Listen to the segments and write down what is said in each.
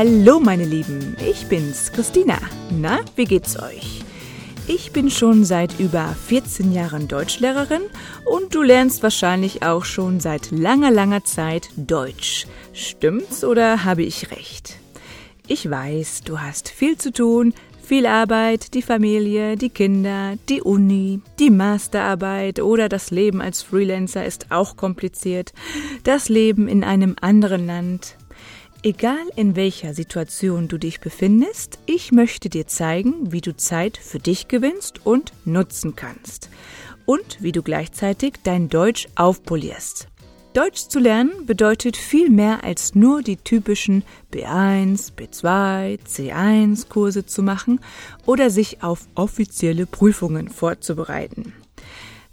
Hallo meine Lieben, ich bin's, Christina. Na, wie geht's euch? Ich bin schon seit über 14 Jahren Deutschlehrerin und du lernst wahrscheinlich auch schon seit langer, langer Zeit Deutsch. Stimmt's oder habe ich recht? Ich weiß, du hast viel zu tun, viel Arbeit, die Familie, die Kinder, die Uni, die Masterarbeit oder das Leben als Freelancer ist auch kompliziert. Das Leben in einem anderen Land. Egal in welcher Situation du dich befindest, ich möchte dir zeigen, wie du Zeit für dich gewinnst und nutzen kannst. Und wie du gleichzeitig dein Deutsch aufpolierst. Deutsch zu lernen bedeutet viel mehr als nur die typischen B1, B2, C1 Kurse zu machen oder sich auf offizielle Prüfungen vorzubereiten.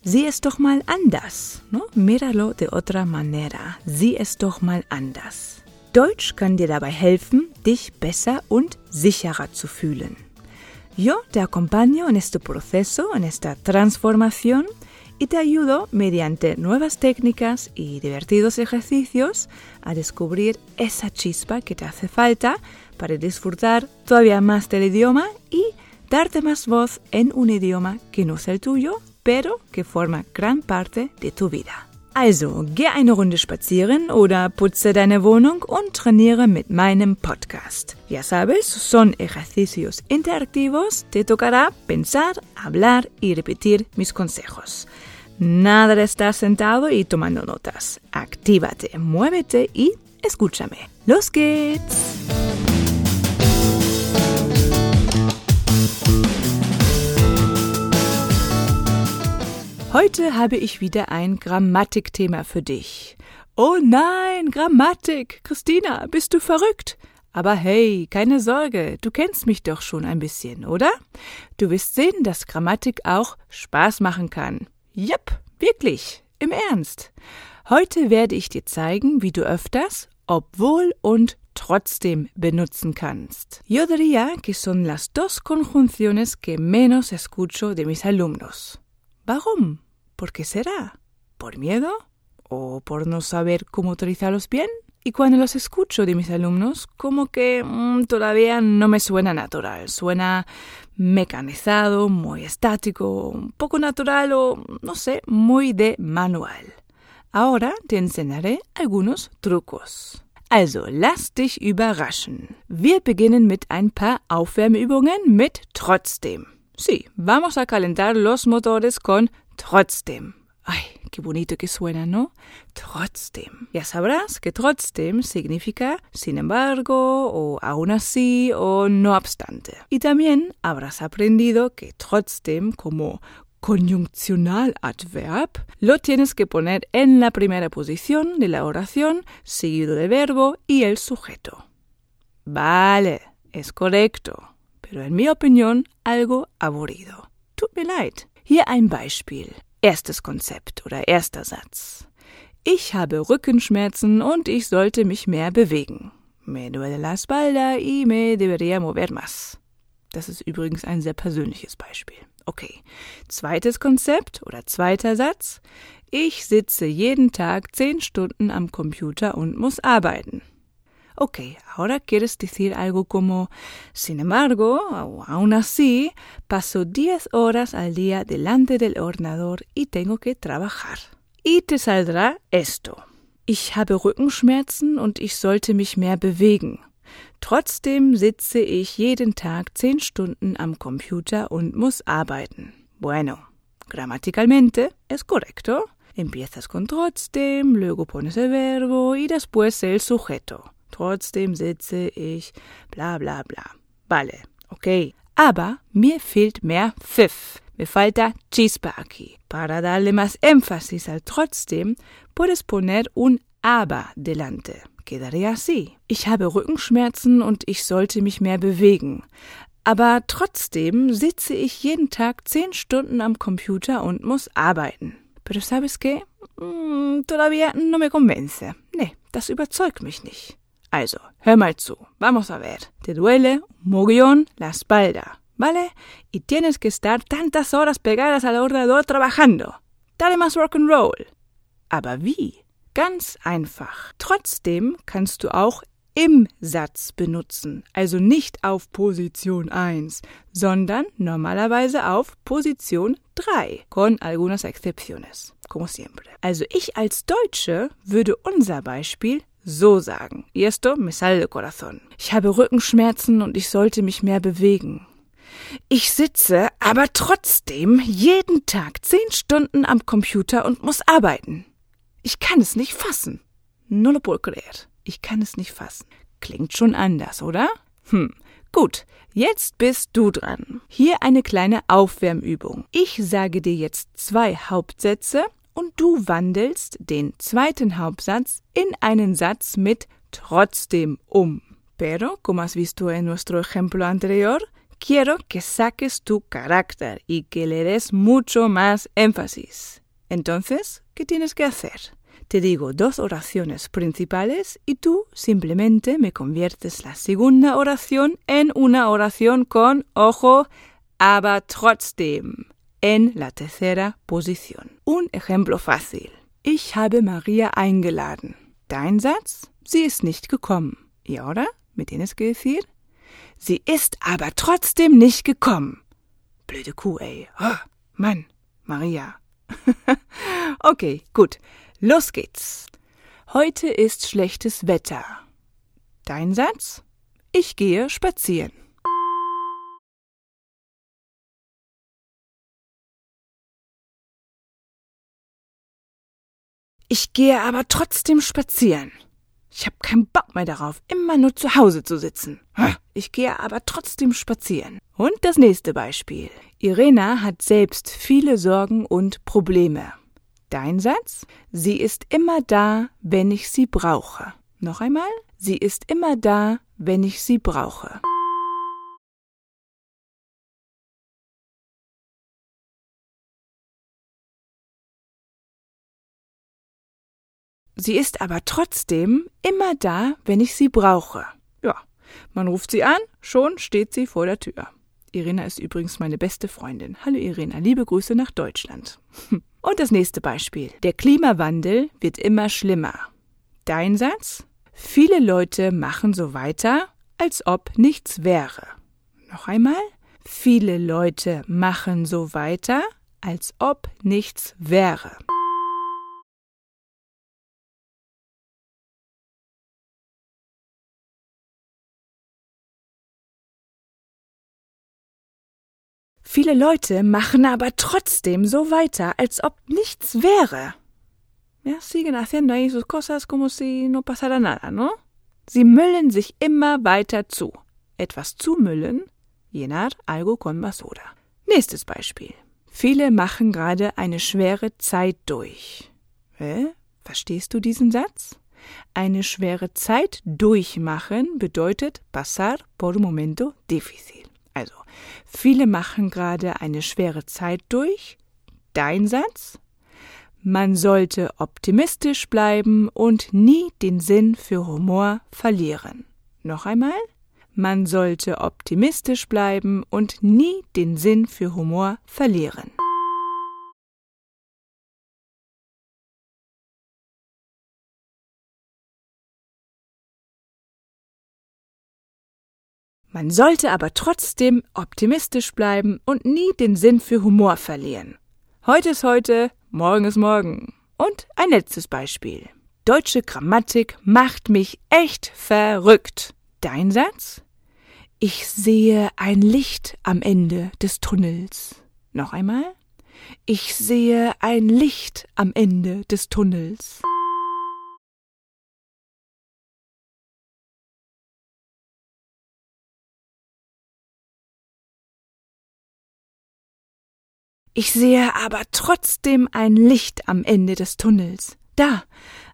Sieh es doch mal anders. No? Míralo de otra manera. Sieh es doch mal anders. Deutsch kann dir dabei helfen, dich besser und sicherer zu fühlen. Yo te acompaño en este proceso, en esta transformación, y te ayudo mediante nuevas técnicas y divertidos ejercicios a descubrir esa chispa que te hace falta para disfrutar todavía más del idioma y darte más voz en un idioma que no es el tuyo, pero que forma gran parte de tu vida. Also, geh eine Runde spazieren oder putze deine Wohnung und trainiere mit meinem Podcast. Ya sabes, son ejercicios interactivos, te tocará pensar, hablar y repetir mis consejos. Nada de estar sentado y tomando notas. Actívate, muévete y escúchame. ¡Los geht's! Heute habe ich wieder ein Grammatikthema für dich. Oh nein, Grammatik! Christina, bist du verrückt? Aber hey, keine Sorge, du kennst mich doch schon ein bisschen, oder? Du wirst sehen, dass Grammatik auch Spaß machen kann. Jep, wirklich, im Ernst. Heute werde ich dir zeigen, wie du öfters obwohl und trotzdem benutzen kannst. Yo diría que son las dos conjunciones que menos escucho de mis alumnos. Warum? ¿Por qué será? ¿Por miedo? ¿O por no saber cómo utilizarlos bien? Y cuando los escucho de mis alumnos, como que mmm, todavía no me suena natural, suena mecanizado, muy estático, un poco natural o, no sé, muy de manual. Ahora te enseñaré algunos trucos. Also, lass dich überraschen. Wir beginnen mit ein paar Aufwärmübungen mit trotzdem. Sí, vamos a calentar los motores con trotzdem. Ay, qué bonito que suena, ¿no? Trotzdem. Ya sabrás que trotzdem significa sin embargo, o aún así, o no obstante. Y también habrás aprendido que trotzdem como conjunccional-adverb lo tienes que poner en la primera posición de la oración, seguido del verbo y el sujeto. Vale, es correcto, pero en mi opinión algo aburrido. Tut mir leid. Hier ein Beispiel. Erstes Konzept oder erster Satz. Ich habe Rückenschmerzen und ich sollte mich mehr bewegen. Me duele la espalda y me debería mover más. Das ist übrigens ein sehr persönliches Beispiel. Okay. Zweites Konzept oder zweiter Satz. Ich sitze jeden Tag zehn Stunden am Computer und muss arbeiten. Ok, ahora quieres decir algo como, sin embargo, aún así, paso 10 horas al día delante del ordenador y tengo que trabajar. Y te saldrá esto. Ich habe Rückenschmerzen und ich sollte mich mehr bewegen. Trotzdem sitze ich jeden Tag 10 Stunden am Computer und muss arbeiten. Bueno, gramaticalmente es correcto. Empiezas con trotzdem, luego pones el verbo y después el sujeto. Trotzdem sitze ich, bla bla bla. Vale, okay. Aber mir fehlt mehr Pfiff. Me falta chispa aquí. Para darle más énfasis al trotzdem, puedes poner un aber delante. Quedaría así. Ich habe Rückenschmerzen und ich sollte mich mehr bewegen. Aber trotzdem sitze ich jeden Tag zehn Stunden am Computer und muss arbeiten. Pero sabes qué? Mm, todavía no me convence. Nee, das überzeugt mich nicht. Also, hör mal zu. Vamos a ver. Te duele mogollón la espalda, ¿vale? Y tienes que estar tantas horas pegadas al ordenador trabajando. Dale más rock and roll. Aber wie? Ganz einfach. Trotzdem kannst du auch im Satz benutzen, also nicht auf Position 1, sondern normalerweise auf Position 3, con algunas excepciones, como siempre. Also ich als Deutsche würde unser Beispiel so sagen. Esto me sale corazón. Ich habe Rückenschmerzen und ich sollte mich mehr bewegen. Ich sitze aber trotzdem jeden Tag zehn Stunden am Computer und muss arbeiten. Ich kann es nicht fassen. No lo. Ich kann es nicht fassen. Klingt schon anders, oder? Hm. Gut, jetzt bist du dran. Hier eine kleine Aufwärmübung. Ich sage dir jetzt zwei Hauptsätze und du wandelst den zweiten Hauptsatz in einen Satz mit trotzdem um. Pero, como has visto en nuestro ejemplo anterior, quiero que saques tu carácter y que le des mucho más énfasis. Entonces, ¿qué tienes que hacer? Te digo dos oraciones principales y tú simplemente me conviertes la segunda oración en una oración con ojo, aber trotzdem en la tercera posición. Un ejemplo fácil. Ich habe Maria eingeladen. Dein Satz? Sie ist nicht gekommen. ¿Y ahora? ¿Me tienes que decir? Sie ist aber trotzdem nicht gekommen. Blöde Kuh, ey. Oh, Mann, Maria. okay, gut. Los geht's. Heute ist schlechtes Wetter. Dein Satz? Ich gehe spazieren. Ich gehe aber trotzdem spazieren. Ich habe keinen Bock mehr darauf, immer nur zu Hause zu sitzen. Ich gehe aber trotzdem spazieren. Und das nächste Beispiel. Irena hat selbst viele Sorgen und Probleme. Dein Satz? Sie ist immer da, wenn ich sie brauche. Noch einmal? Sie ist immer da, wenn ich sie brauche. Sie ist aber trotzdem immer da, wenn ich sie brauche. Ja, man ruft sie an, schon steht sie vor der Tür. Irina ist übrigens meine beste Freundin. Hallo Irina, liebe Grüße nach Deutschland. Und das nächste Beispiel. Der Klimawandel wird immer schlimmer. Dein Satz? Viele Leute machen so weiter, als ob nichts wäre. Noch einmal? Viele Leute machen so weiter, als ob nichts wäre. Viele Leute machen aber trotzdem so weiter, als ob nichts wäre. Ja, siguen haciendo ahí sus cosas como si no pasara nada, ¿no? Sie müllen sich immer weiter zu. Etwas zumüllen, llenar algo con basura. Nächstes Beispiel. Viele machen gerade eine schwere Zeit durch. Hä? Verstehst du diesen Satz? Eine schwere Zeit durchmachen bedeutet pasar por un momento difícil. Also, viele machen gerade eine schwere Zeit durch. Dein Satz? Man sollte optimistisch bleiben und nie den Sinn für Humor verlieren. Noch einmal? Man sollte optimistisch bleiben und nie den Sinn für Humor verlieren. Man sollte aber trotzdem optimistisch bleiben und nie den Sinn für Humor verlieren. Heute ist heute, morgen ist morgen. Und ein letztes Beispiel. Deutsche Grammatik macht mich echt verrückt. Dein Satz? Ich sehe ein Licht am Ende des Tunnels. Noch einmal? Ich sehe ein Licht am Ende des Tunnels. Ich sehe aber trotzdem ein Licht am Ende des Tunnels. Da,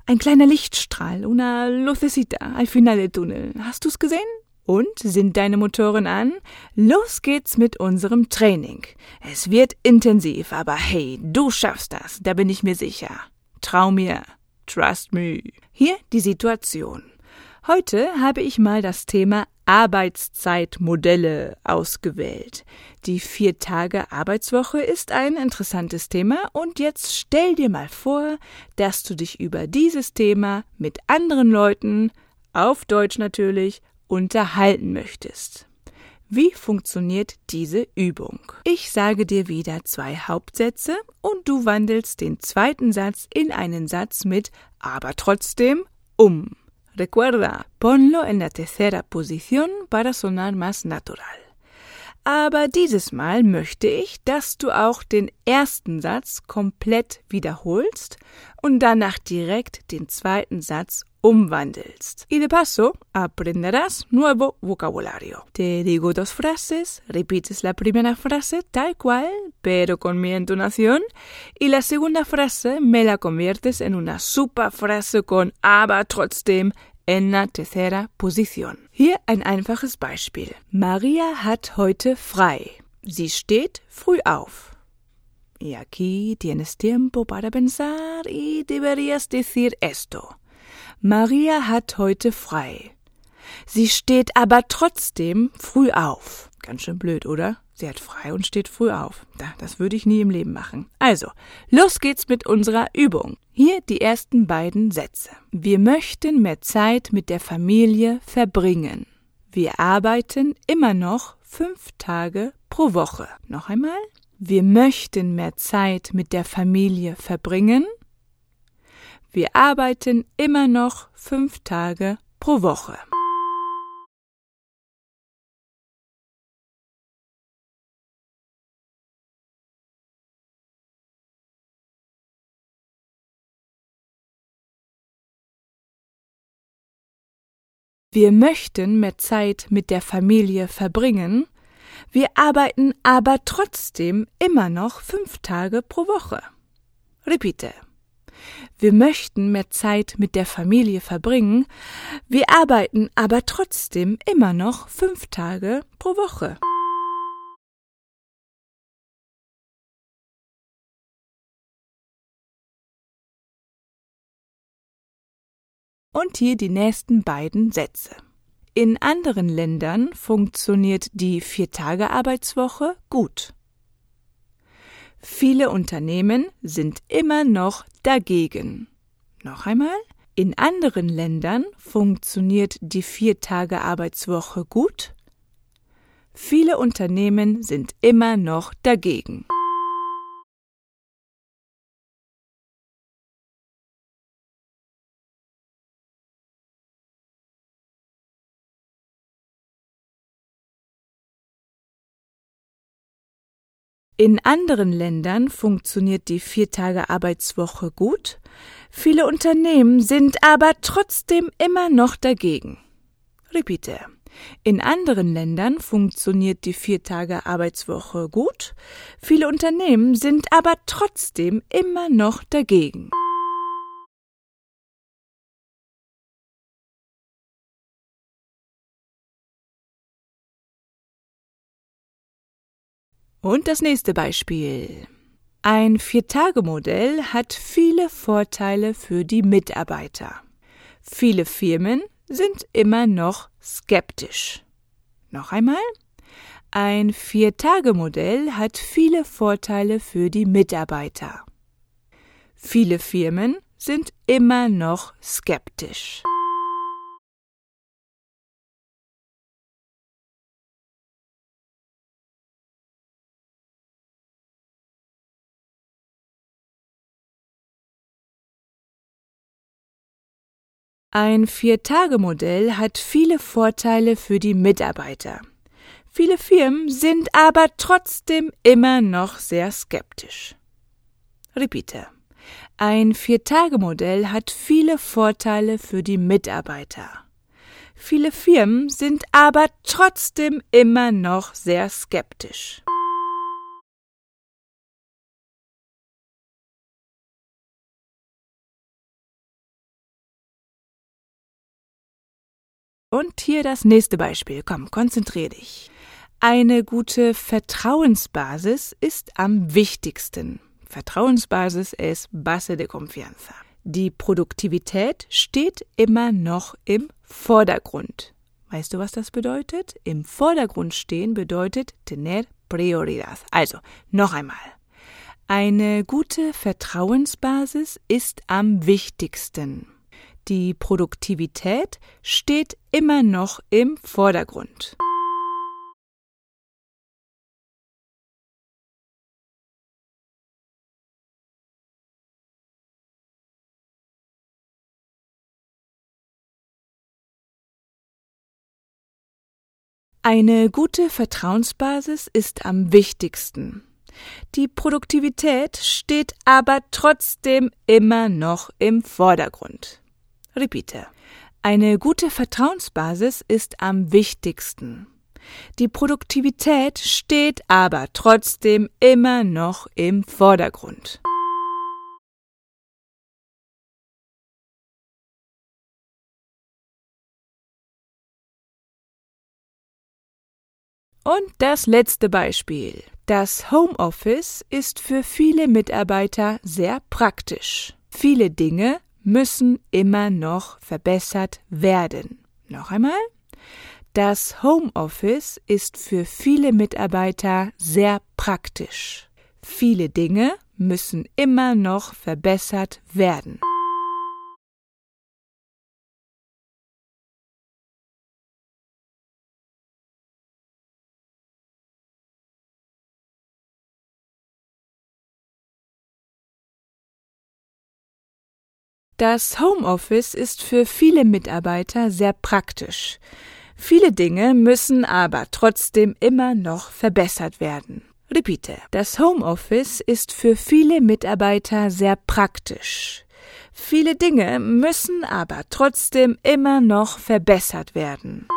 ein kleiner Lichtstrahl, una lucecita al final del Tunnel. Hast du's gesehen? Und sind deine Motoren an? Los geht's mit unserem Training. Es wird intensiv, aber hey, du schaffst das, da bin ich mir sicher. Trau mir. Trust me. Hier die Situation. Heute habe ich mal das Thema Arbeitszeitmodelle ausgewählt. Die vier Tage Arbeitswoche ist ein interessantes Thema und jetzt stell dir mal vor, dass du dich über dieses Thema mit anderen Leuten auf Deutsch natürlich, unterhalten möchtest. Wie funktioniert diese Übung? Ich sage dir wieder zwei Hauptsätze und du wandelst den zweiten Satz in einen Satz mit aber trotzdem um. Recuerda, ponlo en la tercera posición para sonar más natural. Aber dieses Mal möchte ich, dass du auch den ersten Satz komplett wiederholst und danach direkt den zweiten Satz umwandelst. Y de paso, aprenderás nuevo vocabulario. Te digo dos frases, repites la primera frase tal cual, pero con mi entonación, y la segunda frase me la conviertes en una super Frase con aber trotzdem en la tercera Position. Hier ein einfaches Beispiel. Maria hat heute frei. Sie steht früh auf. Y aquí tienes tiempo para pensar y deberías decir esto. Maria hat heute frei. Sie steht aber trotzdem früh auf. Ganz schön blöd, oder? Sie hat frei und steht früh auf. Das würde ich nie im Leben machen. Also, los geht's mit unserer Übung. Hier die ersten beiden Sätze. Wir möchten mehr Zeit mit der Familie verbringen. Wir arbeiten immer noch fünf Tage pro Woche. Noch einmal. Wir möchten mehr Zeit mit der Familie verbringen. Wir arbeiten immer noch fünf Tage pro Woche. Wir möchten mehr Zeit mit der Familie verbringen, wir arbeiten aber trotzdem immer noch fünf Tage pro Woche. Repite. Wir möchten mehr Zeit mit der Familie verbringen, wir arbeiten aber trotzdem immer noch fünf Tage pro Woche. Und hier die nächsten beiden Sätze. In anderen Ländern funktioniert die Viertagearbeitswoche gut. Viele Unternehmen sind immer noch dagegen. Noch einmal. In anderen Ländern funktioniert die Viertagearbeitswoche gut. Viele Unternehmen sind immer noch dagegen. In anderen Ländern funktioniert die Viertage-Arbeitswoche gut, viele Unternehmen sind aber trotzdem immer noch dagegen. Repite. In anderen Ländern funktioniert die Viertage-Arbeitswoche gut, viele Unternehmen sind aber trotzdem immer noch dagegen. Und das nächste Beispiel. Ein Viertagemodell hat viele Vorteile für die Mitarbeiter. Viele Firmen sind immer noch skeptisch. Noch einmal. Ein Viertagemodell hat viele Vorteile für die Mitarbeiter. Viele Firmen sind immer noch skeptisch. Ein Viertagemodell hat viele Vorteile für die Mitarbeiter. Viele Firmen sind aber trotzdem immer noch sehr skeptisch. Repite. Ein Viertagemodell hat viele Vorteile für die Mitarbeiter. Viele Firmen sind aber trotzdem immer noch sehr skeptisch. Und hier das nächste Beispiel. Komm, konzentrier dich. Eine gute Vertrauensbasis ist am wichtigsten. Vertrauensbasis ist base de confianza. Die Produktivität steht immer noch im Vordergrund. Weißt du, was das bedeutet? Im Vordergrund stehen bedeutet tener prioridad. Also, noch einmal. Eine gute Vertrauensbasis ist am wichtigsten. Die Produktivität steht immer noch im Vordergrund. Eine gute Vertrauensbasis ist am wichtigsten. Die Produktivität steht aber trotzdem immer noch im Vordergrund. Repite. Eine gute Vertrauensbasis ist am wichtigsten. Die Produktivität steht aber trotzdem immer noch im Vordergrund. Und das letzte Beispiel. Das Homeoffice ist für viele Mitarbeiter sehr praktisch. Viele Dinge müssen immer noch verbessert werden. Noch einmal. Das Homeoffice ist für viele Mitarbeiter sehr praktisch. Viele Dinge müssen immer noch verbessert werden. Das Homeoffice ist für viele Mitarbeiter sehr praktisch. Viele Dinge müssen aber trotzdem immer noch verbessert werden. Repite. Das Homeoffice ist für viele Mitarbeiter sehr praktisch. Viele Dinge müssen aber trotzdem immer noch verbessert werden.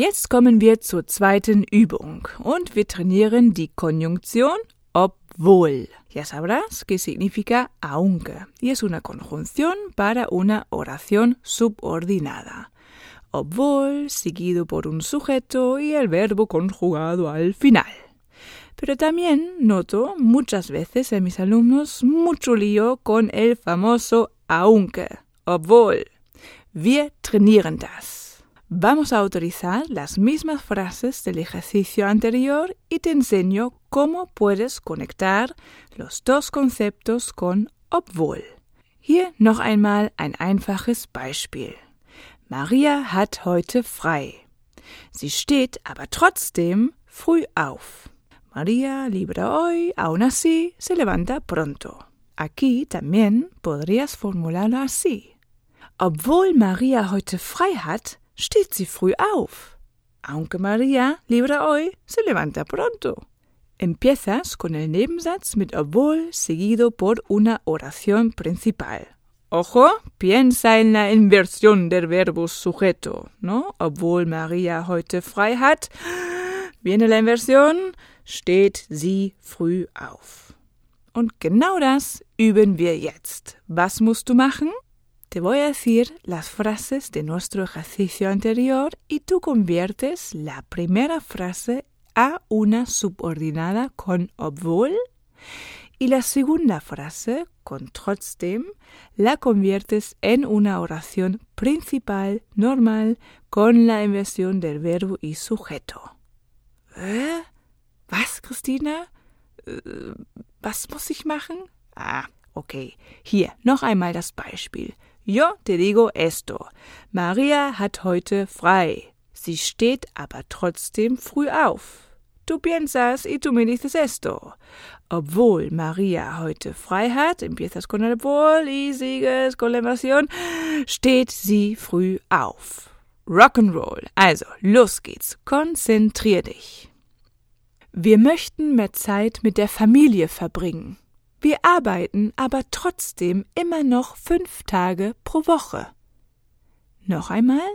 Jetzt kommen wir zur zweiten Übung und wir trainieren die Konjunktion obwohl. Ya sabrás que significa aunque y es una conjunción para una oración subordinada. Obwohl seguido por un sujeto y el verbo conjugado al final. Pero también noto muchas veces en mis alumnos mucho lío con el famoso aunque, obwohl. Wir trainieren das. Vamos a utilizar las mismas frases del ejercicio anterior y te enseño cómo puedes conectar los dos conceptos con obwohl. Hier noch einmal ein einfaches Beispiel. Maria hat heute frei. Sie steht aber trotzdem früh auf. María libre hoy, aún así se levanta pronto. Aquí también podrías formularlo así. Obwohl Maria heute frei hat, steht sie früh auf. Aunque María libre hoy, se levanta pronto. Empiezas con el nebensatz mit obwohl seguido por una oración principal. Ojo, piensa en la inversión del verbo sujeto, ¿no? Obwohl María heute frei hat, viene la inversión, steht sie früh auf. Und genau das üben wir jetzt. Was musst du machen? Te voy a decir las frases de nuestro ejercicio anterior y tú conviertes la primera frase a una subordinada con obwohl y la segunda frase con trotzdem la conviertes en una oración principal normal con la inversión del verbo y sujeto. ¿Eh? Was, Christina? Äh, was muss ich machen? Ah, okay. Hier noch einmal das Beispiel. Yo te digo esto. Maria hat heute frei. Sie steht aber trotzdem früh auf. Du piensas y tú me dices esto. Obwohl Maria heute frei hat, empiezas con el obwohl y sigues con la invasión, steht sie früh auf. Rock'n'Roll. Also, los geht's. Konzentrier dich. Wir möchten mehr Zeit mit der Familie verbringen. Wir arbeiten aber trotzdem immer noch fünf Tage pro Woche. Noch einmal?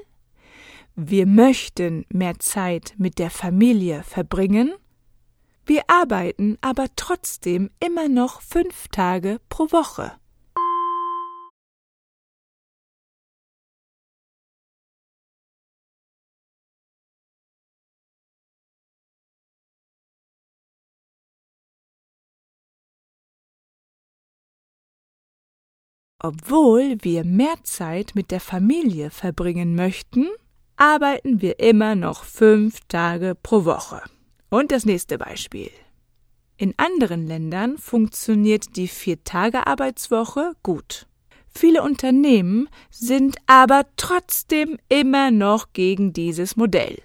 Wir möchten mehr Zeit mit der Familie verbringen. Wir arbeiten aber trotzdem immer noch fünf Tage pro Woche. Obwohl wir mehr Zeit mit der Familie verbringen möchten, arbeiten wir immer noch fünf Tage pro Woche. Und das nächste Beispiel. In anderen Ländern funktioniert die Vier-Tage-Arbeitswoche gut. Viele Unternehmen sind aber trotzdem immer noch gegen dieses Modell.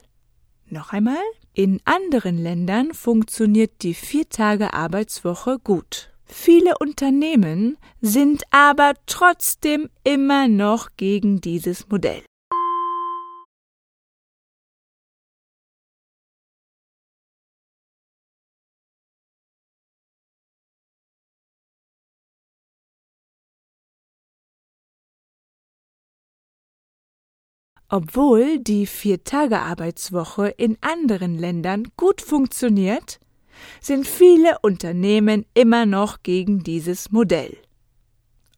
Noch einmal? In anderen Ländern funktioniert die Vier-Tage-Arbeitswoche gut. Viele Unternehmen sind aber trotzdem immer noch gegen dieses Modell. Obwohl die Vier-Tage-Arbeitswoche in anderen Ländern gut funktioniert, sind viele Unternehmen immer noch gegen dieses Modell.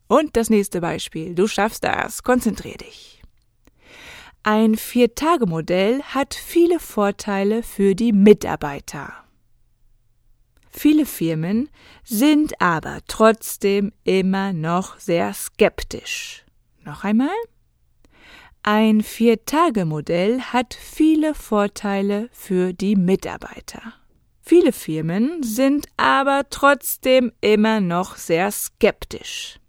Und das nächste Beispiel. Du schaffst das. Konzentrier dich. Ein Vier-Tage-Modell hat viele Vorteile für die Mitarbeiter. Viele Firmen sind aber trotzdem immer noch sehr skeptisch. Noch einmal? Ein Vier-Tage-Modell hat viele Vorteile für die Mitarbeiter. Viele Firmen sind aber trotzdem immer noch sehr skeptisch.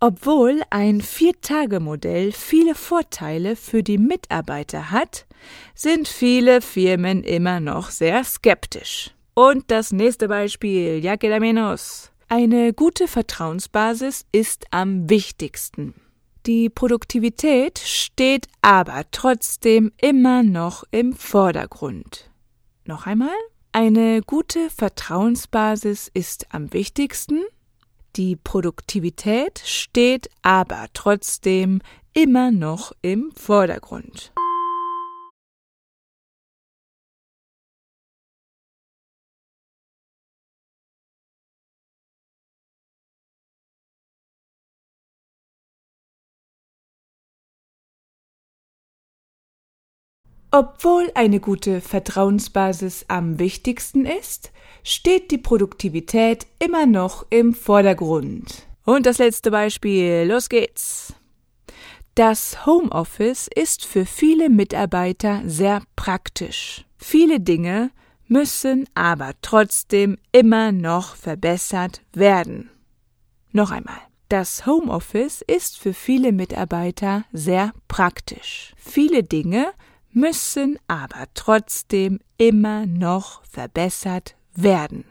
Obwohl ein Vier-Tage-Modell viele Vorteile für die Mitarbeiter hat, sind viele Firmen immer noch sehr skeptisch. Und das nächste Beispiel, ya queda menos. Eine gute Vertrauensbasis ist am wichtigsten. Die Produktivität steht aber trotzdem immer noch im Vordergrund. Noch einmal? Eine gute Vertrauensbasis ist am wichtigsten die Produktivität steht aber trotzdem immer noch im Vordergrund. Obwohl eine gute Vertrauensbasis am wichtigsten ist, steht die Produktivität immer noch im Vordergrund. Und das letzte Beispiel, los geht's. Das Homeoffice ist für viele Mitarbeiter sehr praktisch. Viele Dinge müssen aber trotzdem immer noch verbessert werden. Noch einmal. Das Homeoffice ist für viele Mitarbeiter sehr praktisch. Viele Dinge müssen aber trotzdem immer noch verbessert werden.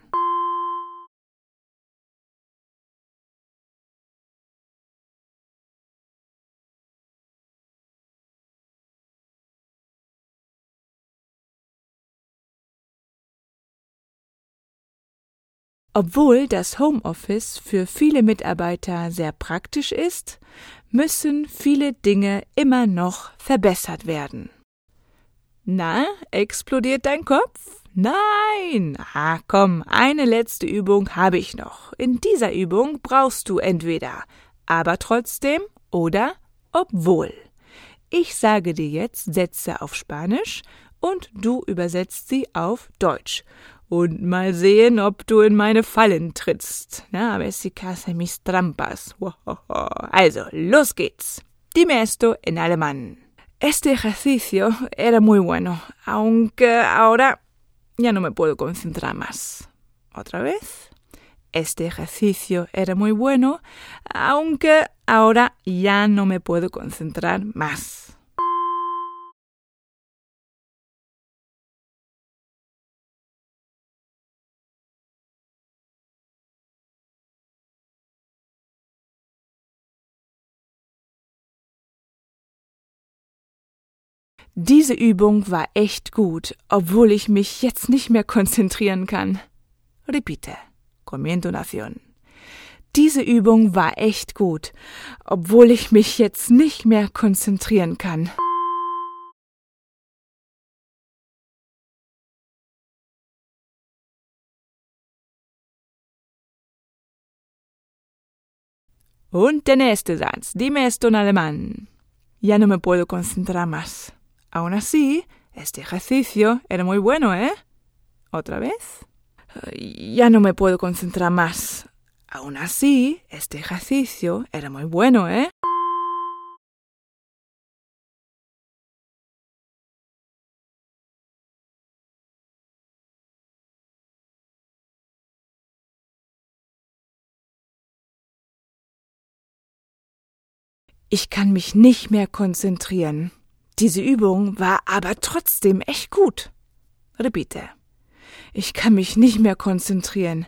Obwohl das Homeoffice für viele Mitarbeiter sehr praktisch ist, müssen viele Dinge immer noch verbessert werden. Na, explodiert dein Kopf? Nein. Ah, komm, eine letzte Übung habe ich noch. In dieser Übung brauchst du entweder aber trotzdem oder obwohl. Ich sage dir jetzt Sätze auf Spanisch und du übersetzt sie auf Deutsch. Und mal sehen, ob du in meine Fallen trittst. Na, a ver si casa mis trampas. Also, los geht's. Dime esto en alemán. Este ejercicio era muy bueno, aunque ahora ya no me puedo concentrar más. Otra vez. Este ejercicio era muy bueno, aunque ahora ya no me puedo concentrar más. Diese Übung war echt gut, obwohl ich mich jetzt nicht mehr konzentrieren kann. Repite. Comiendo nación. Diese Übung war echt gut, obwohl ich mich jetzt nicht mehr konzentrieren kann. Und der nächste Satz. Dime esto en alemán. Ya no me puedo concentrar más. Aún así, este ejercicio era muy bueno, ¿eh? ¿Otra vez? Ya no me puedo concentrar más. Aún así, este ejercicio era muy bueno, ¿eh? Ich kann mich nicht mehr konzentrieren. Diese Übung war aber trotzdem echt gut. Repite. Ich kann mich nicht mehr konzentrieren.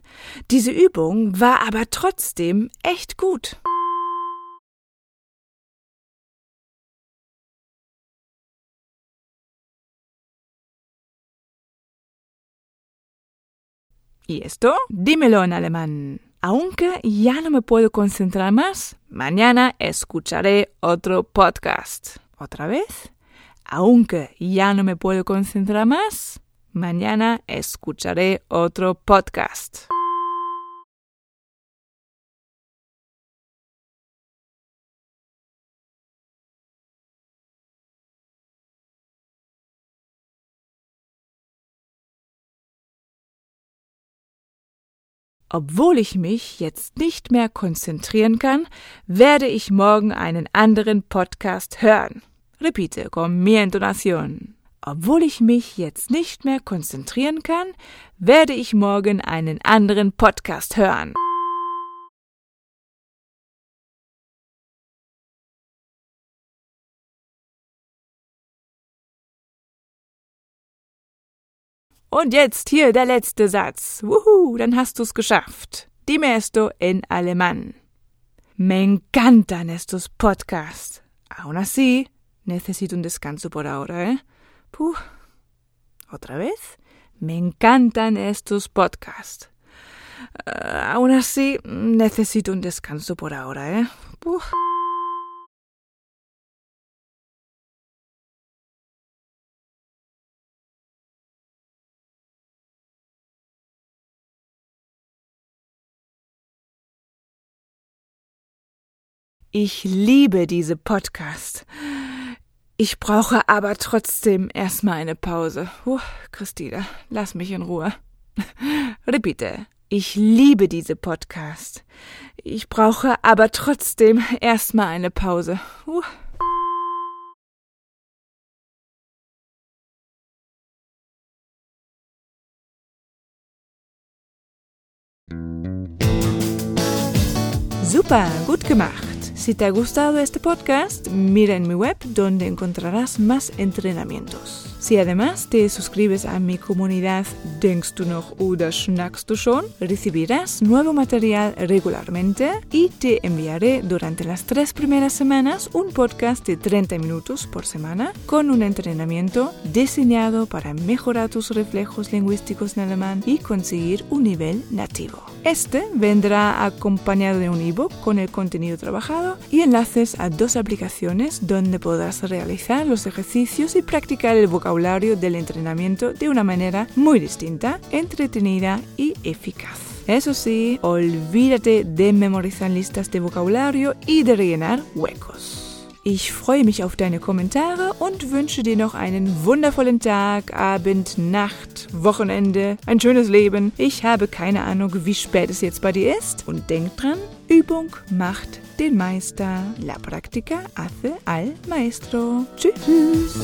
Diese Übung war aber trotzdem echt gut. ¿Y esto? Dímelo en alemán. Aunque ya no me puedo concentrar más, mañana escucharé otro podcast. ¿Otra vez? Aunque ya no me puedo concentrar más, mañana escucharé otro podcast. Obwohl ich mich jetzt nicht mehr konzentrieren kann, werde ich morgen einen anderen Podcast hören. Repite con mi entonación. Obwohl ich mich jetzt nicht mehr konzentrieren kann, werde ich morgen einen anderen Podcast hören. Und jetzt hier der letzte Satz. Wuhu, dann hast du's geschafft. Dime esto en alemán. Me encantan estos podcasts. Aún así, necesito un descanso por ahora, ¿eh? Puh. ¿Otra vez? Me encantan estos podcasts. Uh, aún así, necesito un descanso por ahora, ¿eh? Puh. Ich liebe diese Podcast. Ich brauche aber trotzdem erstmal eine Pause. Huh, Christina, lass mich in Ruhe. Repite. Ich liebe diese Podcast. Ich brauche aber trotzdem erstmal eine Pause. Uh. Super, gut gemacht. Si te ha gustado este podcast, mira en mi web donde encontrarás más entrenamientos. Si además te suscribes a mi comunidad Denkst du noch oder schnackst du schon, recibirás nuevo material regularmente y te enviaré durante las tres primeras semanas un podcast de 30 minutos por semana con un entrenamiento diseñado para mejorar tus reflejos lingüísticos en alemán y conseguir un nivel nativo. Este vendrá acompañado de un ebook con el contenido trabajado y enlaces a dos aplicaciones donde podrás realizar los ejercicios y practicar el vocabulario vocabulario del entrenamiento de una manera muy distinta, entretenida y eficaz. Eso sí, olvídate de memorizar listas de vocabulario y de rellenar huecos. Ich freue mich auf deine Kommentare und wünsche dir noch einen wundervollen Tag, Abend, Nacht, Wochenende, ein schönes Leben. Ich habe keine Ahnung, wie spät es jetzt bei dir ist. Und denk dran, Übung macht den Meister. La práctica hace al maestro. Tschüss.